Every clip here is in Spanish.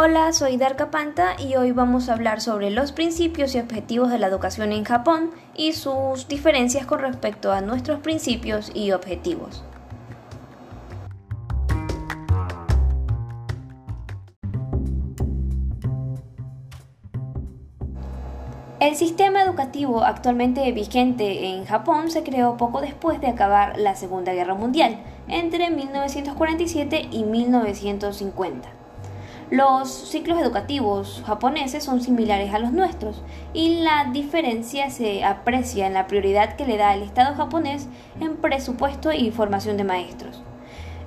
Hola, soy Darka Panta y hoy vamos a hablar sobre los principios y objetivos de la educación en Japón y sus diferencias con respecto a nuestros principios y objetivos. El sistema educativo actualmente vigente en Japón se creó poco después de acabar la Segunda Guerra Mundial, entre 1947 y 1950. Los ciclos educativos japoneses son similares a los nuestros y la diferencia se aprecia en la prioridad que le da el Estado japonés en presupuesto y formación de maestros.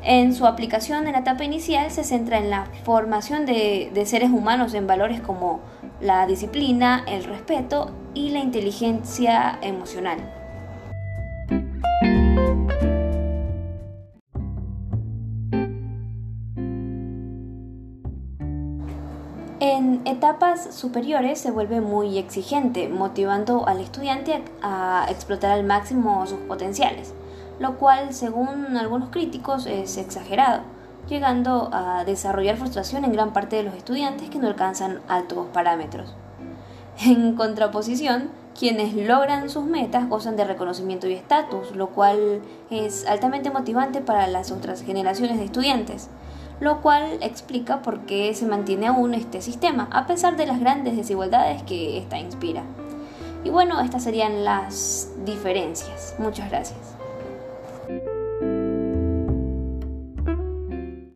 En su aplicación en la etapa inicial se centra en la formación de, seres humanos en valores como la disciplina, el respeto y la inteligencia emocional. En etapas superiores se vuelve muy exigente, motivando al estudiante a explotar al máximo sus potenciales, lo cual, según algunos críticos, es exagerado, llegando a desarrollar frustración en gran parte de los estudiantes que no alcanzan altos parámetros. En contraposición, quienes logran sus metas gozan de reconocimiento y estatus, lo cual es altamente motivante para las otras generaciones de estudiantes lo cual explica por qué se mantiene aún este sistema, a pesar de las grandes desigualdades que ésta inspira. Y bueno, estas serían las diferencias. Muchas gracias.